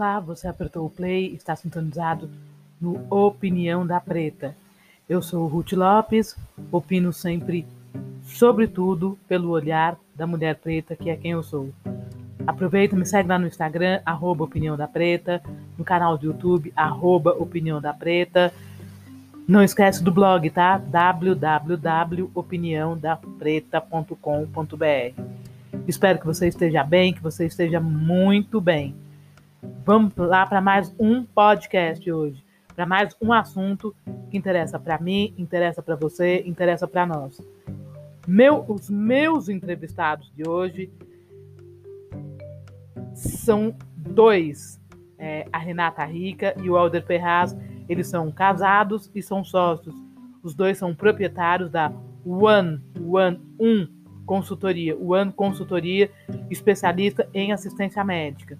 Olá, você apertou o play, está sintonizado no Opinião da Preta. Eu sou Ruth Lopes, opino sempre sobre tudo pelo olhar da mulher preta, que é quem eu sou. Aproveita, me segue lá no Instagram, arroba Opinião da Preta, no canal do YouTube, arroba Opinião da Preta. Não esquece do blog, tá? www.opiniãodapreta.com.br. Espero que você esteja bem, que você esteja muito bem. Vamos lá para mais um podcast hoje, para mais um assunto que interessa para mim, interessa para você, interessa para nós. Meu, os meus entrevistados de hoje são dois, é, a Renata Rica e o Alder Ferraz. Eles são casados e são sócios. Os dois são proprietários da One, One, Um Consultoria, One Consultoria, especialista em assistência médica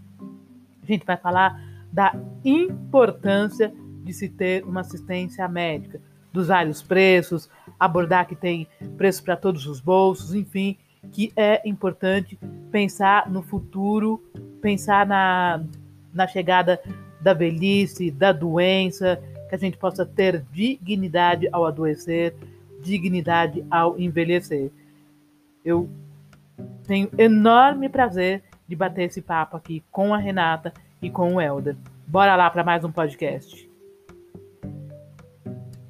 gente vai falar da importância de se ter uma assistência médica, dos vários preços, abordar que tem preço para todos os bolsos, enfim, que é importante pensar no futuro, pensar na, na chegada da velhice, da doença, que a gente possa ter dignidade ao adoecer, dignidade ao envelhecer. Eu tenho enorme prazer de bater esse papo aqui com a Renata e com o Helder. Bora lá para mais um podcast.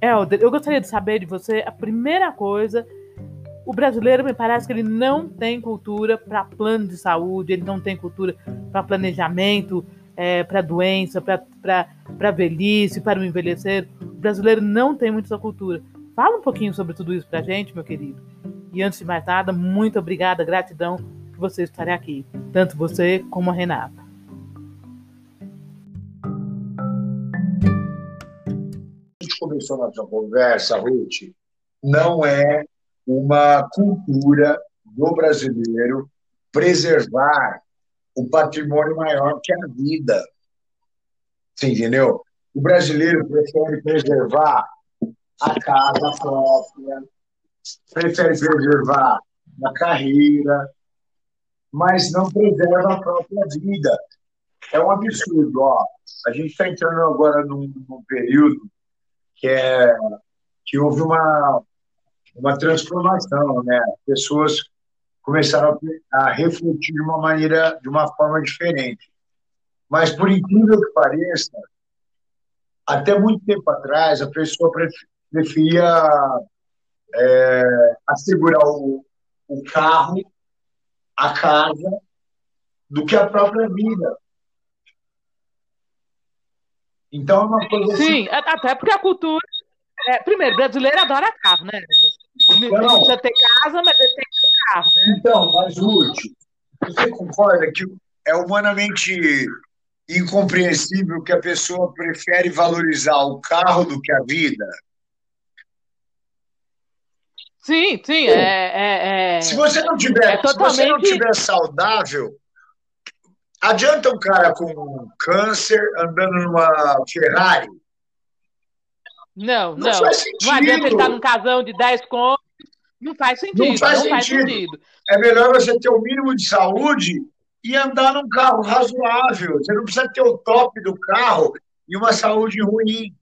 Helder, eu gostaria de saber de você a primeira coisa. O brasileiro me parece que ele não tem cultura para plano de saúde, ele não tem cultura para planejamento, é, para doença, para velhice, para o envelhecer. O brasileiro não tem muita cultura. Fala um pouquinho sobre tudo isso para a gente, meu querido. E antes de mais nada, muito obrigada, gratidão você estarem aqui, tanto você como a Renata. A gente começou nossa conversa, Ruth, não é uma cultura do brasileiro preservar o patrimônio maior que a vida. Você entendeu? O brasileiro prefere preservar a casa própria, prefere preservar a carreira, mas não preserva a própria vida. É um absurdo. Ó. A gente está entrando agora num, num, período que, é, que houve uma, uma transformação. Né? As pessoas começaram a, a refletir de uma maneira, de uma forma diferente. Mas, por incrível que pareça, até muito tempo atrás, a pessoa preferia é, assegurar o, o carro a casa do que a própria vida. Então é uma coisa Sim, assim... até porque a cultura. É, primeiro, brasileiro adora carro, né? Não, precisa ter casa, mas ele tem que ter carro. Né? Então, mas Ruth, você concorda que é humanamente incompreensível que a pessoa prefere valorizar o carro do que a vida? Sim, sim, é, é, é, Se você não tiver, é totalmente... se você não tiver saudável, adianta um cara com câncer andando numa Ferrari? Não, não. Não, não adianta ele estar num casão de 10 contos. Não faz sentido. Não faz, não sentido. faz sentido. É melhor você ter o um mínimo de saúde e andar num carro razoável. Você não precisa ter o top do carro e uma saúde ruim.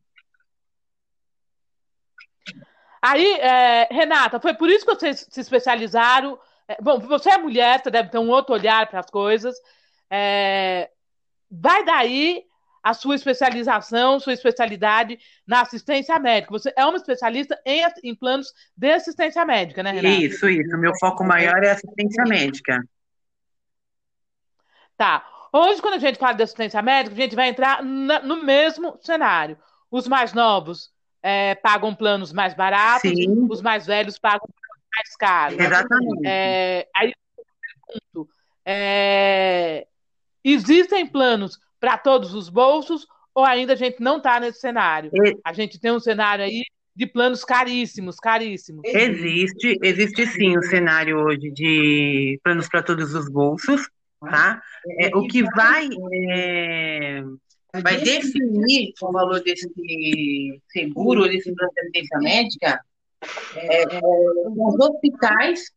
Aí, é, Renata, foi por isso que vocês se especializaram. É, bom, você é mulher, você deve ter um outro olhar para as coisas. É, vai daí a sua especialização, sua especialidade na assistência médica. Você é uma especialista em, em planos de assistência médica, né, Renata? Isso, isso. Meu foco maior é assistência médica. Tá. Hoje, quando a gente fala de assistência médica, a gente vai entrar na, no mesmo cenário. Os mais novos é, pagam planos mais baratos, Sim. os mais velhos pagam mais caros. Exatamente. É, aí pergunto, é, existem planos para todos os bolsos ou ainda a gente não está nesse cenário? A gente tem um cenário aí de planos caríssimos, caríssimos. Existe, existe sim um cenário hoje de planos para todos os bolsos, tá? É, o que vai é, vai definir o valor desse seguro, desse plano de assistência médica, é, é, os hospitais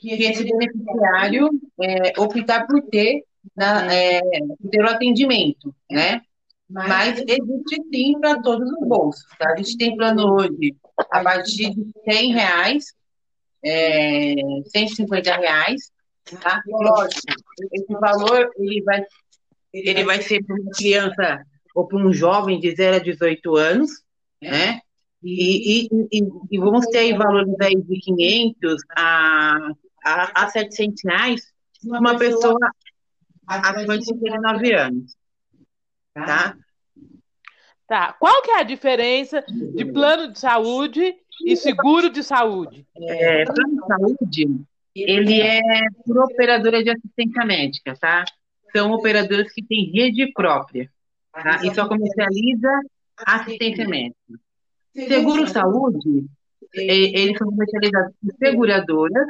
que esse beneficiário é, optar por ter na, é, pelo atendimento, né? Mas existe sim para todos os bolsos, tá? A gente tem plano hoje a partir de 100 reais, é, 150 reais, tá? Lógico, esse valor ele vai, ele vai ser para uma criança ou para um jovem de 0 a 18 anos, né? E, e, e, e vamos ter aí valores aí de 500 a, a, a 700 reais uma pessoa acima de 59 anos. Tá? Tá. Qual que é a diferença de plano de saúde e seguro de saúde? É, plano de saúde, ele é por operadora de assistência médica, tá? São operadoras que têm rede própria, tá? E só comercializa assistência médica. Seguro saúde, eles são comercializados por seguradoras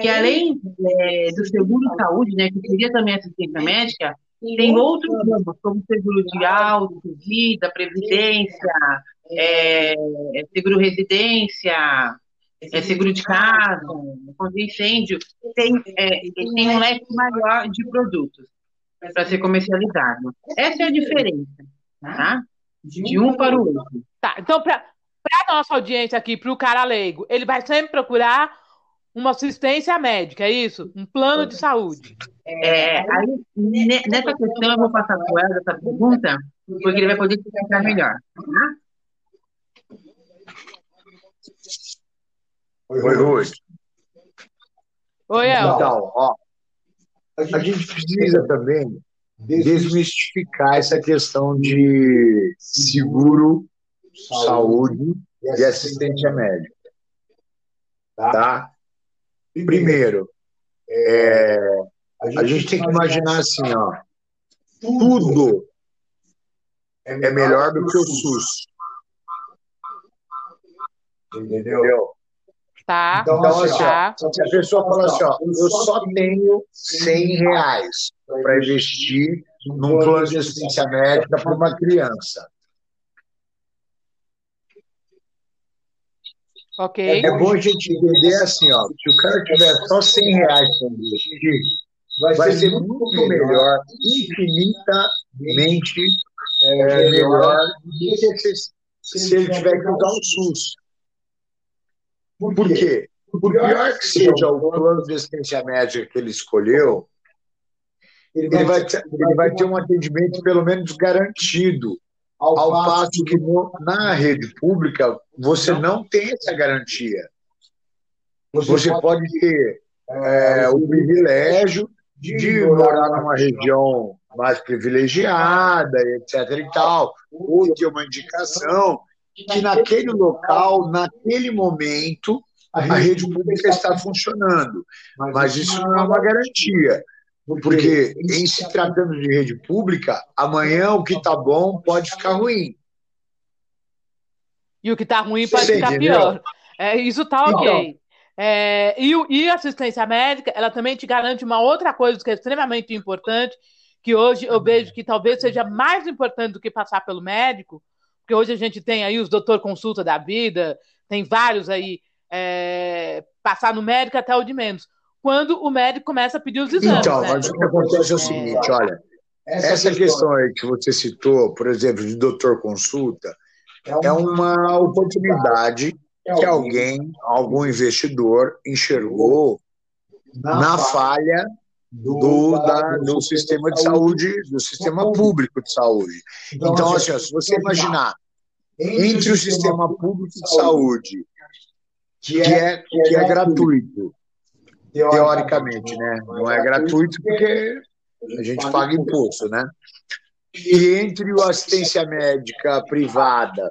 que além é, do seguro saúde, né, que seria também assistência médica, tem outros ramos, como seguro de auto, vida, previdência, é, seguro residência, é, seguro de casa, contra incêndio, tem, é, tem um leque maior de produtos para ser comercializado. Essa é a diferença, tá? De um para o outro. Tá, então, para a nossa audiência aqui, para o cara leigo, ele vai sempre procurar uma assistência médica, é isso? Um plano de saúde. É, aí, nessa questão, eu vou passar com ela essa pergunta, porque ele vai poder explicar melhor. Tá? Oi, Ruth. Oi, El. Então, ó, a gente precisa também desmistificar essa questão de seguro, saúde e assistência médica. Tá? Primeiro, é, a gente tem que imaginar assim, ó, tudo é melhor do que o SUS. Entendeu? Tá. Então, assim, tá. ó, se a pessoa fala assim, ó, eu só tenho 100 reais para investir num plano de assistência médica para uma criança. Ok. É, é bom a gente entender assim, ó, se o cara tiver só 100 reais para investir, vai, vai ser muito melhor, infinitamente é, melhor do que se, se ele tiver que usar o SUS. Por quê? Por pior que seja o plano de assistência médica que ele escolheu, ele vai, ter, ele vai ter um atendimento pelo menos garantido ao, ao passo que no, na rede pública você não tem essa garantia. Você pode ter é, o privilégio de morar numa região mais privilegiada, etc. e tal, ou ter uma indicação que naquele local, naquele momento, a rede pública está funcionando. Mas isso não é uma garantia. Porque, em se tratando de rede pública, amanhã o que está bom pode ficar ruim. E o que está ruim pode Você ficar entendeu? pior. É, isso está ok. Então, é, e, e a assistência médica, ela também te garante uma outra coisa que é extremamente importante, que hoje eu vejo que talvez seja mais importante do que passar pelo médico, porque hoje a gente tem aí os doutor consulta da vida, tem vários aí, é, passar no médico até o de menos quando o médico começa a pedir os exames. Então, né? mas o que acontece é o seguinte, olha, essa questão aí que você citou, por exemplo, de doutor consulta, é uma oportunidade que alguém, algum investidor, enxergou na falha do, da, do sistema de saúde, do sistema público de saúde. Então, assim, se você imaginar entre o sistema público de saúde, que é, que é gratuito, teoricamente, né? Não é gratuito porque a gente paga imposto, né? E entre o assistência médica privada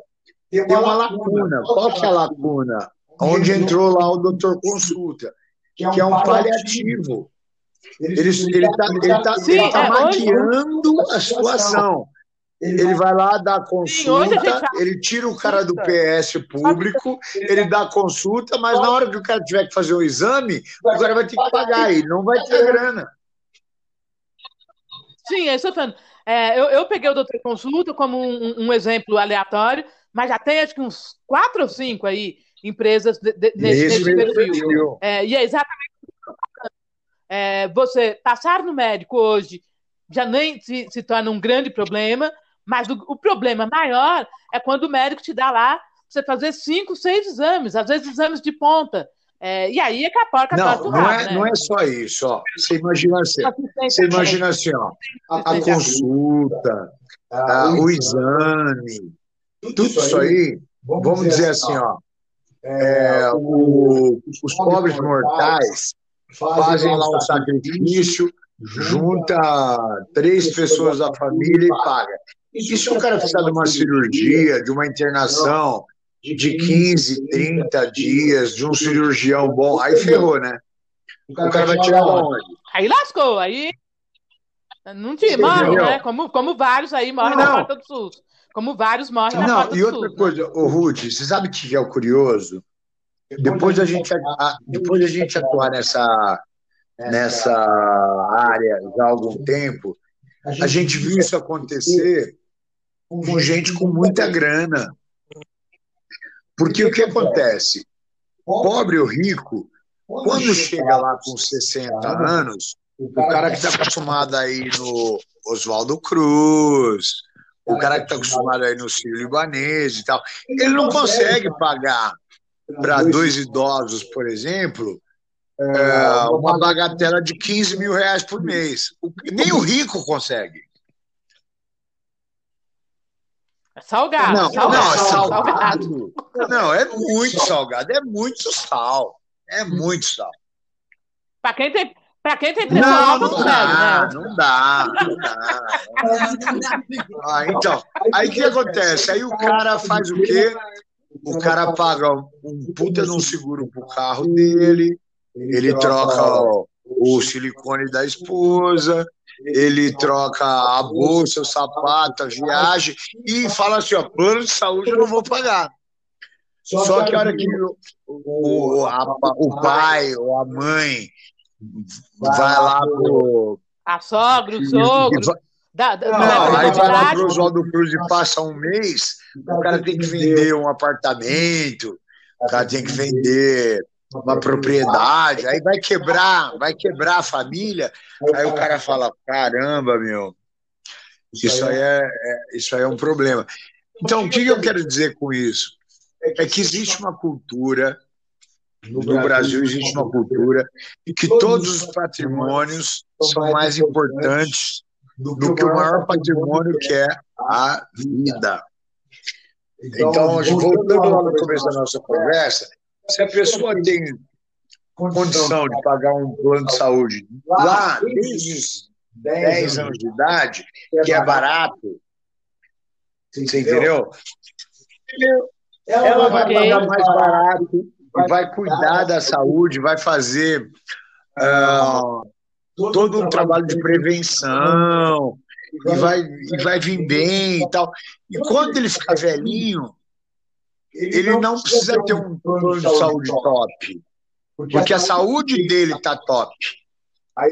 tem uma lacuna. Qual que é a lacuna? Onde entrou lá o doutor consulta, que é um paliativo. Ele está ele tá, ele tá maquiando a situação. Ele vai lá dar consulta, ele tira o cara do PS público, ele dá consulta, mas na hora que o cara tiver que fazer um exame, o cara vai ter que pagar, ele não vai ter grana. Sim, é isso eu falando. É, eu, eu peguei o doutor consulta como um, um, exemplo aleatório, mas já tem acho que uns quatro ou cinco aí empresas de, de, nesse, nesse perfil. É, e é exatamente o que eu estou falando. É, você passar no médico hoje já nem se, se torna um grande problema, mas o, o problema maior é quando o médico te dá lá você fazer cinco, seis exames, às vezes exames de ponta. É, e aí é que a porca não, não é, né? não é só isso, ó. Você imagina assim, você imagina assim, ó, a, a consulta, a, o exame, tudo isso aí, vamos dizer assim, ó, é, o, os pobres mortais fazem lá um sacrifício, junta três pessoas da família e paga. E se o cara precisar de uma cirurgia, de uma internação, de 15, 30 dias, de um cirurgião bom, aí ferrou, né? O cara vai tirar onde? Aí lascou, aí. Não tinha, morre, né? Como, como vários aí morrem não. na porta do SUS. Como vários morrem na não, porta do SUS. Não, e outra coisa, né? ô Ruth, você sabe o que é o curioso? Depois a gente, depois a gente atuar nessa, nessa área já há algum tempo, a gente viu isso acontecer com gente com muita grana. Porque o que acontece? Pobre. Ou rico, quando chega lá com 60 anos, o cara que está acostumado aí no Oswaldo Cruz, o cara que está acostumado aí no Ciro Libanês e tal, ele não consegue pagar para dois idosos, por exemplo, é, uma bagatela de 15 mil reais por mês. Nem o rico consegue. É salgado. Não, salgado, não, é salgado. Não, é muito salgado. É muito sal. É muito sal. Para quem tem. Para quem tem pressão não, alta, não, dá, né? não dá, não dá. Ah, então, aí o que acontece? Aí o cara faz o quê? O cara paga um puta de um seguro pro carro dele, ele troca o silicone da esposa, ele troca a bolsa, o sapato, a viagem e fala assim: ó, plano de saúde eu não vou pagar. Só que a hora que o, o, a, o pai ou a mãe vai lá pro. A sogra, o sogro. Da, da, não, aí vai lá pro Oswaldo Cruz e passa um mês, o cara tem que vender um apartamento, o cara tem que vender uma propriedade, aí vai quebrar, vai quebrar a família, aí o cara fala, caramba, meu, isso aí é, é isso aí é um problema. Então, o que eu quero dizer com isso? É que existe uma cultura, no Brasil existe uma cultura, e que todos os patrimônios são mais importantes do que o maior patrimônio que é a vida. Então, voltando lá no começo da nossa conversa, se a pessoa tem condição de pagar um plano de saúde lá desde os 10 anos de idade, que é barato, você entendeu? Ela vai pagar mais barato, vai cuidar da saúde, vai fazer uh, todo um trabalho de prevenção, e vai, e vai vir bem e tal. E quando ele ficar velhinho, ele não precisa ter um plano de saúde top, porque a saúde dele está top.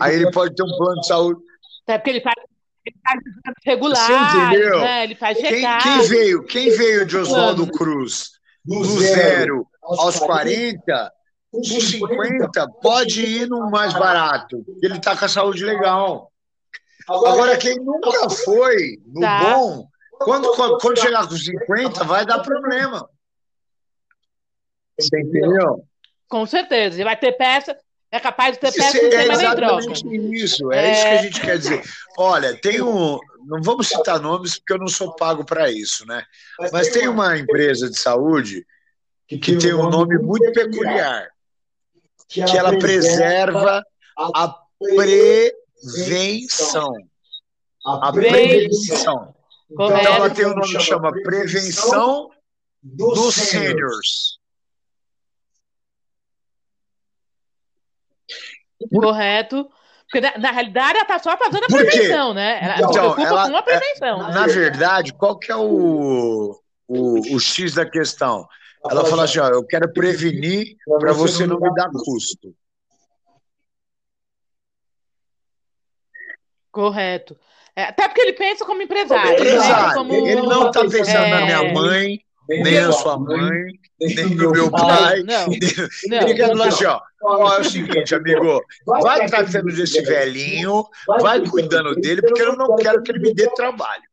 Aí ele pode ter um plano de saúde. É porque ele faz, ele faz regular, né? ele faz quem, quem, veio, quem veio de Oswaldo Cruz? Do zero aos 40, com 50, pode ir no mais barato, ele está com a saúde legal. Agora, quem nunca foi no tá. bom, quando, quando chegar com 50, vai dar problema. Você entendeu? Com certeza. E vai ter peça, é capaz de ter peça que é exatamente isso. É, é, isso que a gente quer dizer. Olha, tem um. Não vamos citar nomes porque eu não sou pago para isso, né? Mas tem uma empresa de saúde que tem um nome muito peculiar, que ela preserva a prevenção. A prevenção. Então ela tem um nome que chama Prevenção dos Seniors. Correto. Porque na, na, realidade ela está só fazendo a prevenção, né? Ela então, se preocupa ela, com a prevenção. É, na verdade, qual que é o, o, o X da questão? Ela fala assim: ó, eu quero prevenir para você não me dar custo. Correto. É, até porque ele pensa como empresário. empresário. Como, ele não está pensando é... na minha mãe nem a sua mãe, nem do meu pai. Não, não. Ele não, assim, ó, ó, é o seguinte, amigo, vai tratando desse velhinho, vai cuidando dele, porque eu não quero que ele me dê trabalho.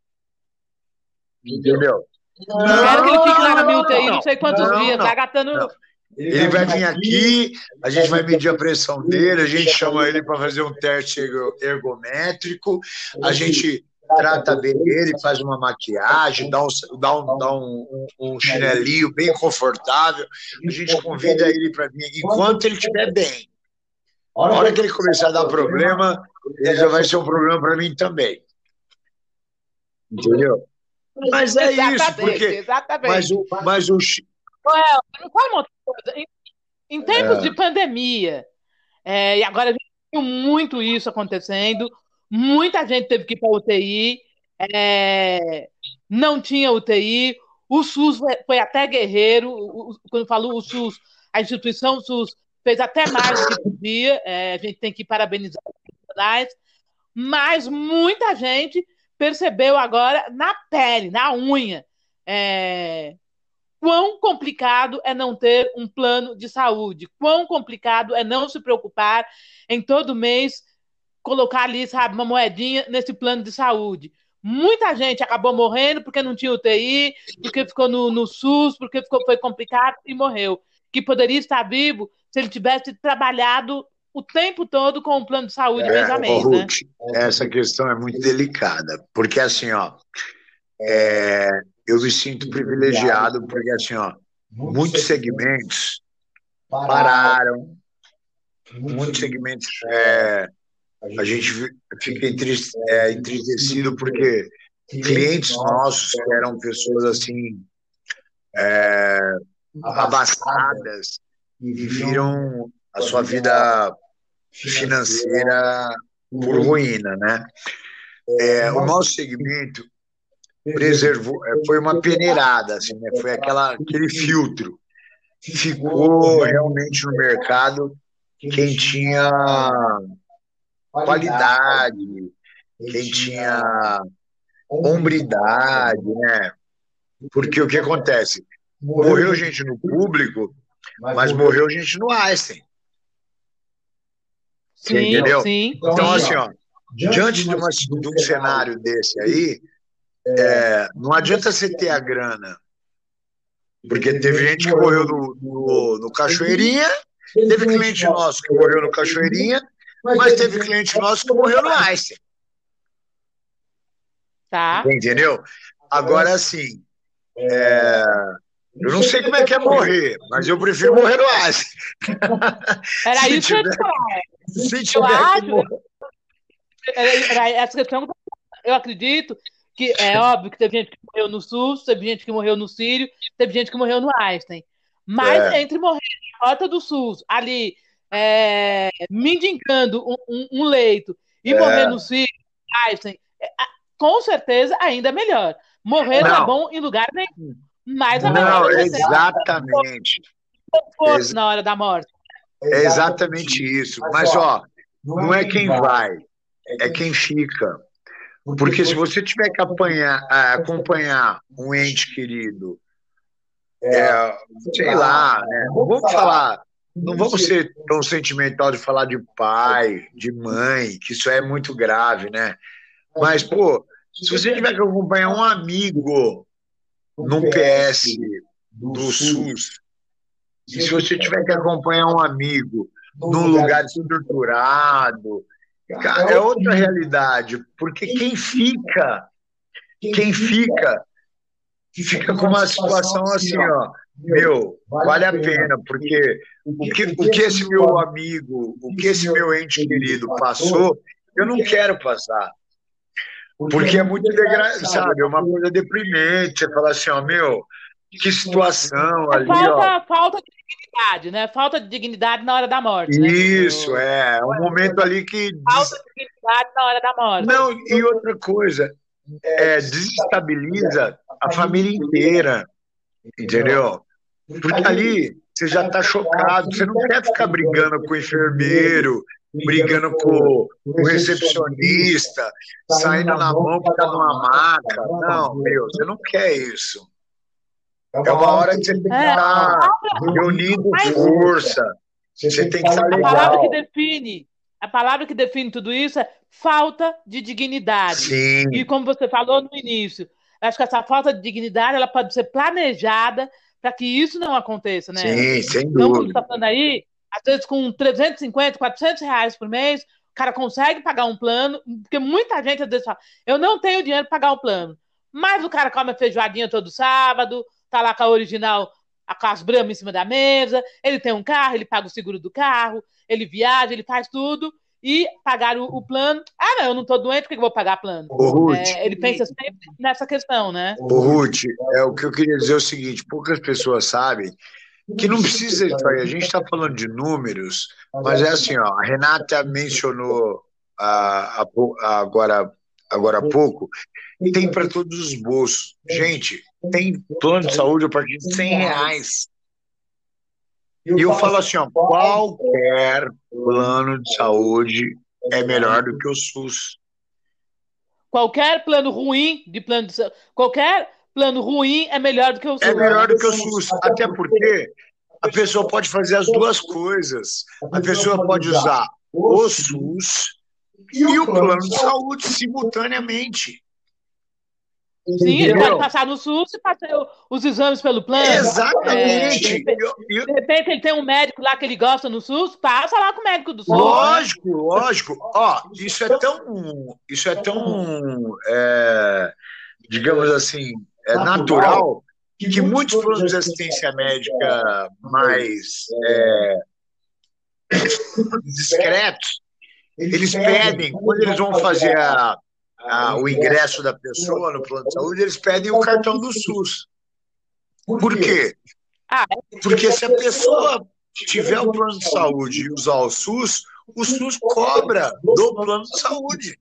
Entendeu? Não, não quero que ele fique lá na minha UTI, não, sei quantos não, dias, tá gastando. Ele vai vir aqui, a gente vai medir a pressão dele, a gente chama ele para fazer um teste ergométrico, a gente trata bem ele, faz uma maquiagem, dá um, dá um, dá um, um chinelinho bem confortável, a gente convida ele para vir enquanto ele estiver bem. A hora que ele começar a dar problema, ele já vai ser um problema para mim também. Entendeu? Mas é isso, porque. Exatamente. Mas o. Mas o... Well, uma coisa. Em, em tempos é. de pandemia, é, e agora a gente viu muito isso acontecendo, muita gente teve que ir para UTI, é, não tinha UTI, o SUS foi até guerreiro, o, quando falou o SUS, a instituição SUS fez até mais do que podia, é, a gente tem que parabenizar os profissionais, mas muita gente percebeu agora na pele, na unha, é, quão complicado é não ter um plano de saúde, quão complicado é não se preocupar em todo mês colocar ali, sabe, uma moedinha nesse plano de saúde. Muita gente acabou morrendo porque não tinha UTI, porque ficou no, no SUS, porque ficou, foi complicado e morreu. Que poderia estar vivo se ele tivesse trabalhado o tempo todo com o plano de saúde é, mês a mês, né? Essa questão é muito delicada, porque assim, ó, é, eu me sinto privilegiado, porque assim, ó, muitos segmentos pararam, muitos segmentos é, a gente fica é, entristecido porque clientes nossos que eram pessoas assim é, abastadas e viram a sua vida financeira por ruína, né? É, o nosso segmento preservou, é, foi uma peneirada, assim, né? Foi aquela, aquele filtro. Ficou realmente no mercado quem tinha qualidade, quem tinha hombridade, né? Porque o que acontece? Morreu gente no público, mas morreu gente no Einstein. Sim, entendeu? Sim, então, assim, ó, diante de, uma, de um cenário desse aí, é, não adianta você ter a grana. Porque teve gente que morreu no, no, no Cachoeirinha, teve cliente nosso que morreu no Cachoeirinha, mas teve cliente nosso que morreu no Einstein. Tá. Entendeu? Agora, assim, é, eu não sei como é que é morrer, mas eu prefiro morrer no Einstein. Era isso que eu ia falar. Se tiver eu acho, era essa questão eu acredito que é óbvio que teve gente que morreu no SUS, teve gente que morreu no Sírio, teve gente que morreu no Einstein. Mas é. entre morrer na rota do SUS, ali, é, mendigando um, um, um, leito, e é. morrer no Einstein, é, com certeza ainda é melhor. Morrer não, não é bom em lugar nenhum. Mas a não, exatamente. Ex na hora da morte. É exatamente isso. Mas, ó, não é quem vai, é quem fica. Porque se você tiver que apanhar, acompanhar um ente querido, é, sei lá, né? vamos falar, não vamos ser tão sentimental de falar de pai, de mãe, que isso é muito grave, né? Mas, pô, se você tiver que acompanhar um amigo num PS do SUS, e se você tiver que acompanhar um amigo num lugar estruturado, cara, é outra realidade, porque quem fica, quem fica, fica com uma situação assim, ó, meu, vale a pena, porque o que, o que esse meu amigo, o que esse meu ente querido passou, eu não quero passar. Porque é muito, sabe, é uma coisa deprimente, você falar assim, ó, meu, que situação é ali, falta, ó. Falta de dignidade, né? Falta de dignidade na hora da morte. Né? Isso, né? é. Um momento ali que. Falta de dignidade na hora da morte. Não, e outra coisa, é, desestabiliza a família inteira, entendeu? Porque ali você já está chocado, você não quer ficar brigando com o enfermeiro, brigando com o recepcionista, saindo na mão para numa maca. Não, meu, você não quer isso. É uma hora que você tem que É. estar reunindo força. Você tem que estar A palavra que define, a palavra que define tudo isso é falta de dignidade. Sim, E como você falou no início, acho que essa falta de dignidade ela pode ser planejada para que isso não aconteça, né? sim, sem Então, dúvida. está falando aí, às vezes com 350, 400 reais por mês, o cara consegue pagar um plano, porque muita gente às vezes fala, eu não tenho dinheiro para pagar um plano. Mas o cara come a feijoadinha todo sábado, tá lá com a original, com as bramas em cima da mesa, ele tem um carro, ele paga o seguro do carro, ele viaja, ele faz tudo, e pagar o, o plano. Ah, não, eu não tô doente, por que eu vou pagar plano? Ruth, É, ele pensa sempre nessa questão, né? ô, Ruth, é, o que eu queria dizer é o seguinte: poucas pessoas sabem que não precisa aí. A gente está falando de números, mas é assim, ó, a Renata mencionou ah, pou- agora, agora há pouco, tem para todos os bolsos. Gente, tem plano de saúde a partir de 100 reais. E eu falo assim, ó, qualquer plano de saúde é melhor do que o SUS. Qualquer plano ruim de plano de saúde, qualquer plano ruim é melhor do que o É SUS. melhor do que o SUS, até porque a pessoa pode fazer as duas coisas. A pessoa pode usar o SUS e o plano de saúde simultaneamente. Sim, ele pode passar no SUS e passar o- os exames pelo plano. Exatamente. É, De repente ele tem um médico lá que ele gosta no SUS, passa lá com o médico do SUS. Lógico, lógico. Ó, isso é tão, isso é tão, é, digamos assim, é natural que muitos planos de assistência médica mais é, discretos, eles pedem, quando eles vão fazer a- a- o ingresso da pessoa no plano de saúde, eles pedem o cartão do SUS. Por quê? Ah, Porque se a pessoa tiver o plano de saúde e usar o SUS, o SUS cobra do plano de saúde.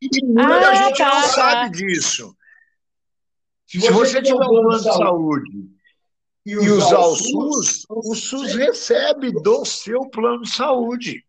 E muita Ah, gente tá, não sabe disso. Se você tiver um plano de saúde e usar o SUS, o SUS recebe do seu plano de saúde.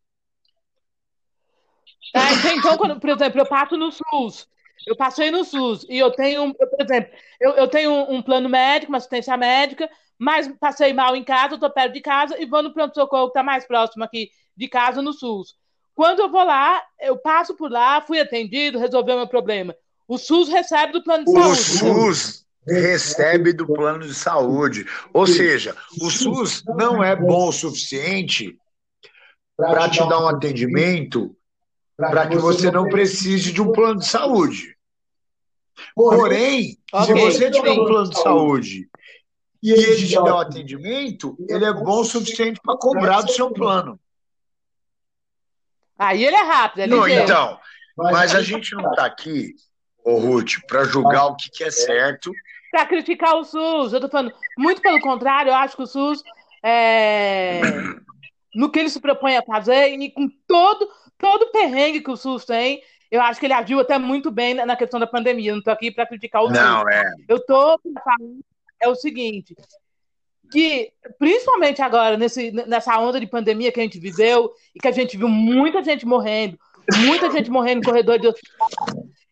Tá, então, quando, por exemplo, eu passo no SUS, eu passei no SUS e eu tenho, um- eu, por exemplo, eu, eu tenho um, um plano médico, uma assistência médica, mas passei mal em casa, tô perto de casa e vou no pronto-socorro que está mais próximo aqui de casa no SUS. Quando eu vou lá, eu passo por lá, fui atendido, resolveu meu problema. O SUS recebe do plano de O saúde. SUS recebe do plano de saúde. Ou seja, o SUS não é bom o suficiente para te dar um atendimento para que você não precise de um plano de saúde. Porém, se você tiver um plano de saúde e ele te der um atendimento, ele é bom o suficiente para cobrar do seu plano. Aí ele é rápido, é Não, ligeiro. então, mas a gente não está aqui, ô Ruth, para julgar o que que é certo para criticar o SUS. Eu tô falando, muito pelo contrário, eu acho que o SUS, é, no que ele se propõe a fazer, e com todo, todo o perrengue que o SUS tem, eu acho que ele agiu até muito bem na questão da pandemia. Eu não estou aqui para criticar o SUS. Não, é. Eu estou falando é o seguinte, que principalmente agora, nesse, nessa onda de pandemia que a gente viveu, e que a gente viu muita gente morrendo, muita gente morrendo em corredor de hospital.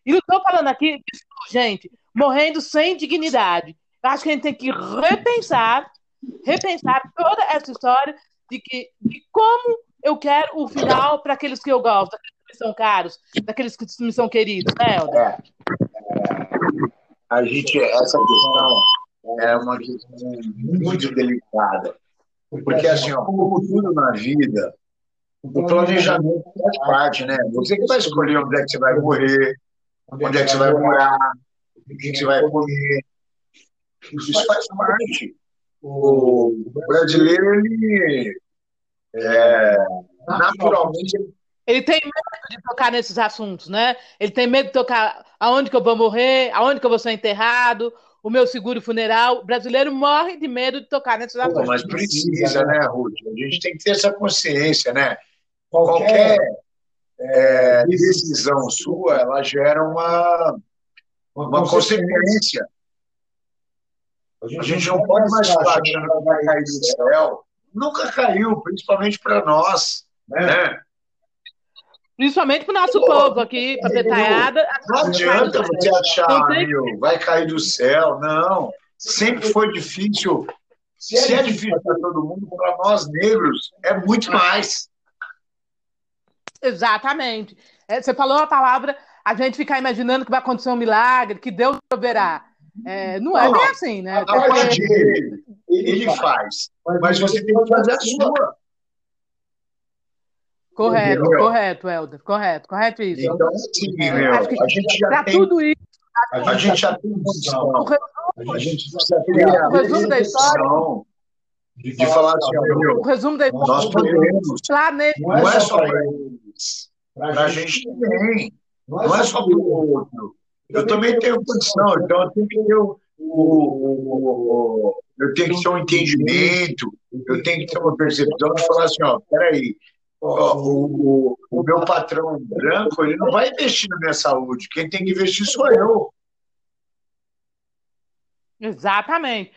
E não estou falando aqui gente, morrendo sem dignidade. Eu acho que a gente tem que repensar, repensar toda essa história de que de como eu quero o final para aqueles que eu gosto, daqueles que me são caros, daqueles que me são queridos, né, Helder? É. A gente, essa questão é uma questão muito delicada. Porque, assim, ó, como tudo na vida, o planejamento faz parte, né? Você que vai escolher onde é que você vai morrer, onde é que você vai morar, o que você vai comer. Isso faz parte. O brasileiro, ele, é, naturalmente, Ele tem medo de tocar nesses assuntos, né? Ele tem medo de tocar aonde que eu vou morrer, aonde que eu vou ser enterrado, o meu seguro funeral. O brasileiro morre de medo de tocar nesses Pô, assuntos. mas precisa, né, Ruth? A gente tem que ter essa consciência, né? Qualquer é, decisão sua, ela gera uma, uma consequência. A gente não pode mais falar que ela vai cair do céu. Nunca caiu, principalmente para nós, né? Principalmente para o nosso povo aqui, para detalhada. Não adianta você achar, meu, vai cair do céu. Não. Sempre foi difícil. Se é difícil para todo mundo, para nós negros é muito mais. Exatamente. É, você falou a palavra, a gente ficar imaginando que vai acontecer um milagre, que Deus proverá. É, não é bem assim, né? A parte dele, ele faz. Mas você tem que fazer a sua. Correto, Entendeu? correto, Helder, correto, correto isso. Então, sim, meu, a gente já tem, tudo isso, a, gente já tem noção. A gente precisa ter a resumo da história de, de falar assim, meu, o resumo da história, nós podemos, não é só para eles, para a gente também, não é só para o outro. Eu também tenho condição, então eu tenho que ter o, o, o eu tenho que ter um entendimento, eu tenho que ter uma percepção de falar assim, ó, peraí, o, o, o, meu patrão branco ele não vai investir na minha saúde. Quem tem que investir sou eu. Exatamente.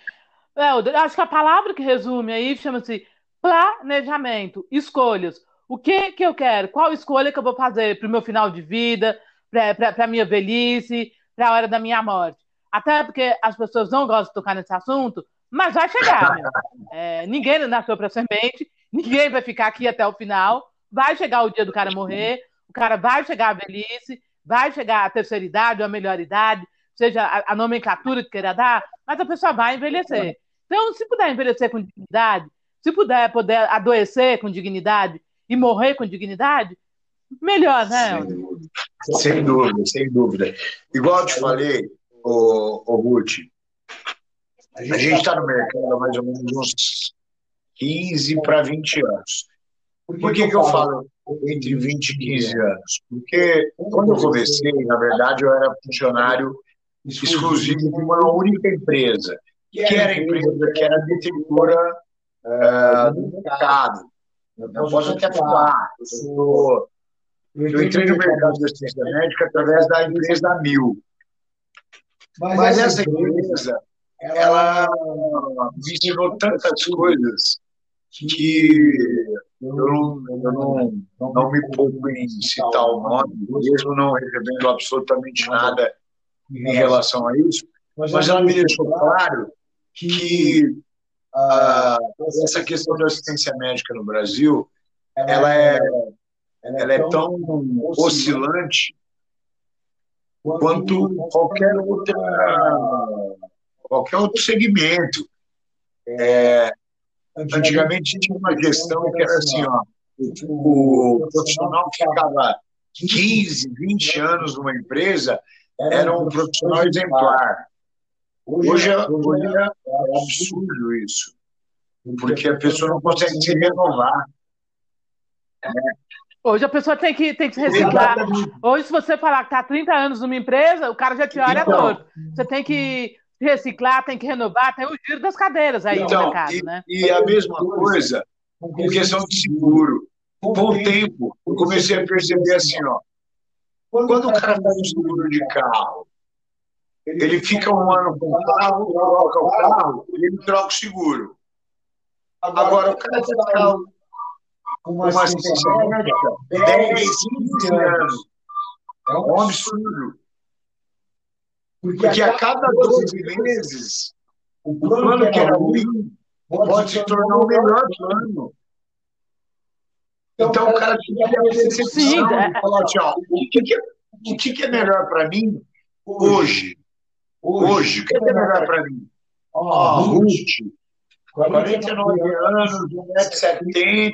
É, eu acho que a palavra que resume aí chama-se planejamento, escolhas. O que que eu quero? Qual escolha que eu vou fazer para o meu final de vida, para a minha velhice, para a hora da minha morte? Até porque as pessoas não gostam de tocar nesse assunto, mas vai chegar, meu. É, ninguém nasceu para ser mente Ninguém vai ficar aqui até o final. Vai chegar o dia do cara morrer, o cara vai chegar à velhice, vai chegar à terceira idade ou à melhor idade, seja a, a nomenclatura que queira dar, mas a pessoa vai envelhecer. Então, se puder envelhecer com dignidade, se puder poder adoecer com dignidade e morrer com dignidade, melhor, né? Sem, sem dúvida, sem dúvida. Igual eu te falei, o, o Ruth, a gente está no mercado há mais ou menos uns 15 para 20 anos. Por que, que eu falo entre 20 e 15 anos? Porque quando eu comecei, na verdade, eu era funcionário exclusivo de uma única empresa, que era a empresa que era detentora uh, do mercado. Eu posso até falar, eu, sou, eu entrei no mercado de assistência médica através da empresa Mil. Mas essa empresa, ela me ensinou tantas coisas que eu não, eu não, não me poupo em citar o nome, mesmo não recebendo absolutamente nada em relação a isso, mas ela me deixou claro que uh, essa questão da assistência médica no Brasil ela é, ela é tão oscilante quanto qualquer outra qualquer outro segmento. É, Antigamente tinha uma questão que era assim, ó, o profissional que ficava 15, 20 anos numa empresa era um profissional exemplar. Hoje, é, hoje é absurdo isso, porque a pessoa não consegue se renovar. Hoje a pessoa tem que, tem que se reciclar. Hoje, se você falar que está 30 anos numa empresa, o cara já te olha então, torto. Você tem que reciclar, tem que renovar, tem o giro das cadeiras aí então, no mercado, e, né? E a mesma coisa com questão de seguro. Com o tempo, eu comecei a perceber assim, ó, quando o cara faz um seguro de carro, ele fica um ano com o carro, troca o carro, ele troca o seguro. Agora, o cara fica com uma assistência médica 10, 15 anos. É um absurdo. Porque, Porque a cada 12 meses, o plano que era ruim pode se tornar o melhor plano. Então, o cara tem que percepção de falar assim, ó, o que, que, é, o que, que é melhor para mim hoje? Hoje, o que é melhor para mim? Ó, oh, Ruth, 49 anos, 1,70m,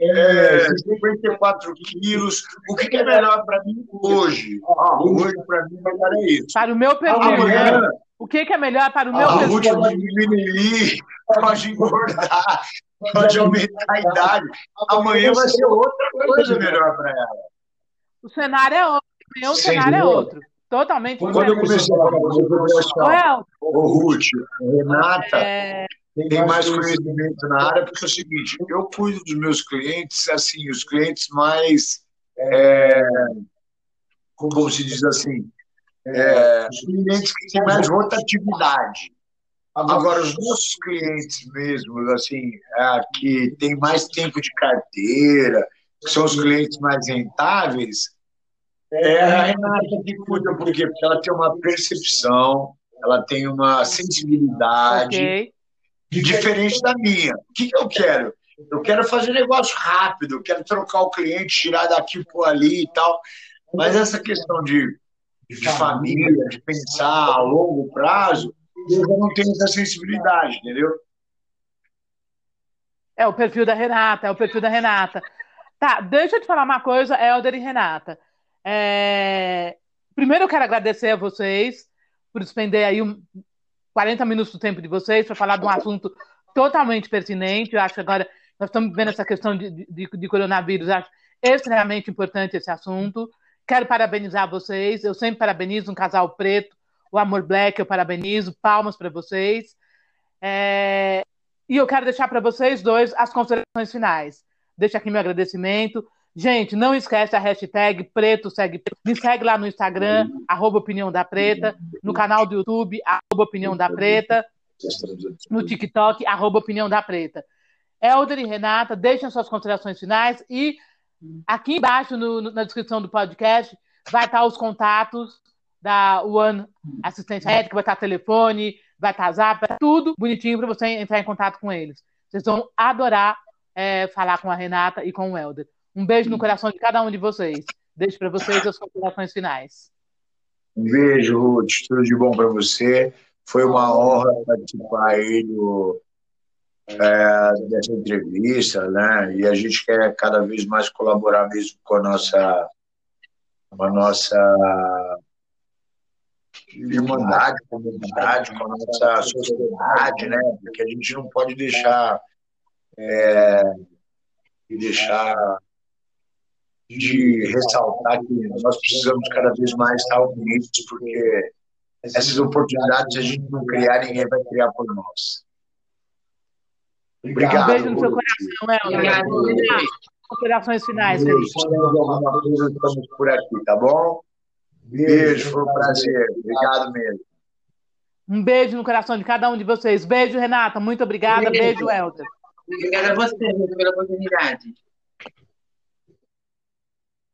é, 54 quilos. O que, é melhor para mim hoje? Ah, hoje, para mim, melhor é isso. Para o meu perfil, Amanhã, né? O que, que é melhor para o meu a perfil? Pode diminuir, pode engordar, pode aumentar a idade. Amanhã vai ser outra coisa melhor para ela. O cenário é outro. O cenário é outro. Totalmente Quando eu comecei a falar com o Ruth, Renata, é tem mais conhecimento na área, porque é o seguinte, eu cuido dos meus clientes, assim, os clientes mais, é, como se diz assim, é, os clientes que têm mais rotatividade. Agora, os nossos clientes mesmo, assim, é, que tem mais tempo de carteira, que são os clientes mais rentáveis, é a Renata que cuida, por quê? Porque ela tem uma percepção, ela tem uma sensibilidade okay. Diferente da minha. O que, que eu quero? Eu quero fazer negócio rápido, quero trocar o cliente, tirar daqui por ali e tal. Mas essa questão de, de família, de pensar a longo prazo, eu já não tenho essa sensibilidade, entendeu? É o perfil da Renata, é o perfil da Renata. Tá, deixa eu te falar uma coisa, Helder e Renata. É... Primeiro eu quero agradecer a vocês por despender aí um 40 minutos do tempo de vocês para falar de um assunto totalmente pertinente. Eu acho que agora nós estamos vendo essa questão de, de, de coronavírus, acho extremamente importante esse assunto. Quero parabenizar vocês. Eu sempre parabenizo um casal preto, o Amor Black, eu parabenizo. Palmas para vocês. É... E eu quero deixar para vocês dois as considerações finais. Deixo aqui meu agradecimento. Gente, não esquece a hashtag preto segue. Me segue lá no Instagram, arroba Opinião da Preta, no canal do YouTube, arroba Opinião da Preta, no TikTok, arroba Opinião da Preta. E Renata, deixem suas considerações finais e aqui embaixo no, na descrição do podcast vai estar os contatos da One Assistência Ética, vai estar telefone, vai estar zap, vai estar tudo bonitinho para você entrar em contato com eles. Vocês vão adorar é, falar com a Renata e com o Helder. Um beijo no coração de cada um de vocês. Deixo para vocês as considerações finais. Um beijo, Ruth. Tudo de bom para você. Foi uma honra participar aí do, é, dessa entrevista, né? E a gente quer cada vez mais colaborar mesmo com a nossa, com a nossa irmandade, comunidade, com a nossa sociedade, né? Porque a gente não pode deixar é, deixar de ressaltar que nós precisamos cada vez mais estar unidos, porque essas oportunidades a gente não criar, ninguém vai criar por nós. Obrigado. Um beijo no seu coração, Obrigado. Considerações finais, Felipe. Estamos por aqui, tá bom? Beijo, foi um prazer. Obrigado mesmo. Um beijo no coração de cada um de vocês. Beijo, Renata. Muito obrigada. Beijo, beijo Helder. Obrigada a você pela oportunidade.